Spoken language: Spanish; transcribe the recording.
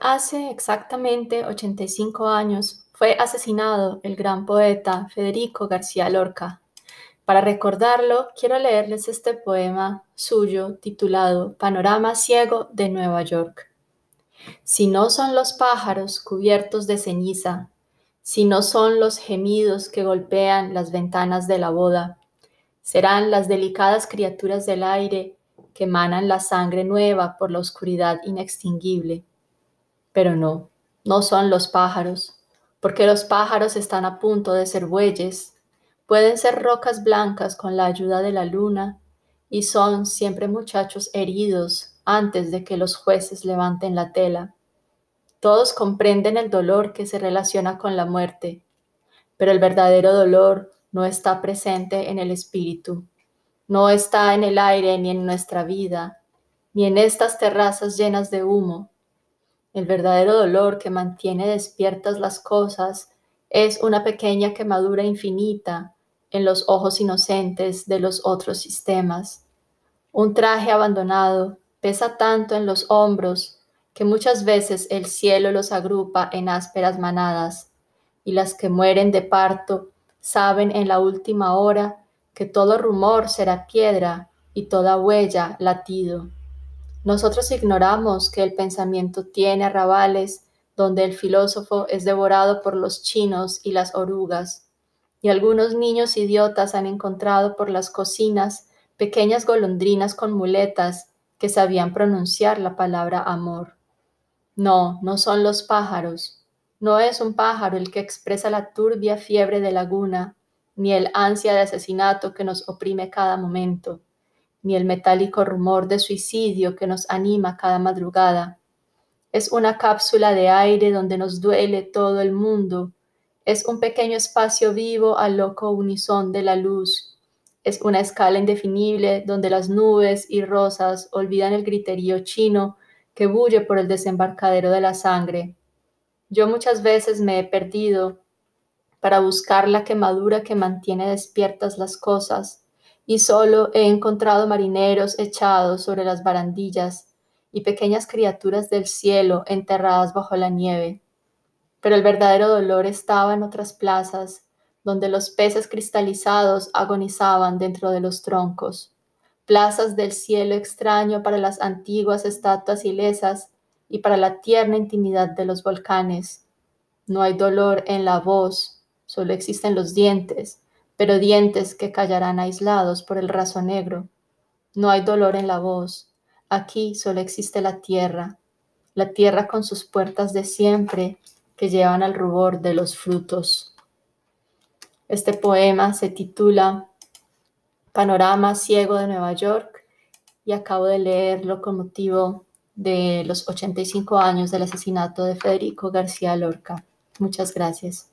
Hace exactamente 85 años fue asesinado el gran poeta Federico García Lorca. Para recordarlo, quiero leerles este poema suyo titulado Panorama Ciego de Nueva York. Si no son los pájaros cubiertos de ceniza, si no son los gemidos que golpean las ventanas de la boda, serán las delicadas criaturas del aire que emanan la sangre nueva por la oscuridad inextinguible pero no, no son los pájaros, porque los pájaros están a punto de ser bueyes, pueden ser rocas blancas con la ayuda de la luna, y son siempre muchachos heridos antes de que los jueces levanten la tela. Todos comprenden el dolor que se relaciona con la muerte, pero el verdadero dolor no está presente en el espíritu, no está en el aire ni en nuestra vida, ni en estas terrazas llenas de humo, el verdadero dolor que mantiene despiertas las cosas es una pequeña quemadura infinita en los ojos inocentes de los otros sistemas. Un traje abandonado pesa tanto en los hombros que muchas veces el cielo los agrupa en ásperas manadas, y las que mueren de parto saben en la última hora que todo rumor será piedra y toda huella latido. Nosotros ignoramos que el pensamiento tiene arrabales donde el filósofo es devorado por los chinos y las orugas, y algunos niños idiotas han encontrado por las cocinas pequeñas golondrinas con muletas que sabían pronunciar la palabra amor. No, no son los pájaros. No es un pájaro el que expresa la turbia fiebre de laguna, ni el ansia de asesinato que nos oprime cada momento ni el metálico rumor de suicidio que nos anima cada madrugada. Es una cápsula de aire donde nos duele todo el mundo. Es un pequeño espacio vivo al loco unisón de la luz. Es una escala indefinible donde las nubes y rosas olvidan el griterío chino que bulle por el desembarcadero de la sangre. Yo muchas veces me he perdido para buscar la quemadura que mantiene despiertas las cosas y solo he encontrado marineros echados sobre las barandillas y pequeñas criaturas del cielo enterradas bajo la nieve. Pero el verdadero dolor estaba en otras plazas, donde los peces cristalizados agonizaban dentro de los troncos, plazas del cielo extraño para las antiguas estatuas ilesas y para la tierna intimidad de los volcanes. No hay dolor en la voz, solo existen los dientes, pero dientes que callarán aislados por el raso negro. No hay dolor en la voz, aquí solo existe la tierra, la tierra con sus puertas de siempre que llevan al rubor de los frutos. Este poema se titula Panorama Ciego de Nueva York y acabo de leerlo con motivo de los 85 años del asesinato de Federico García Lorca. Muchas gracias.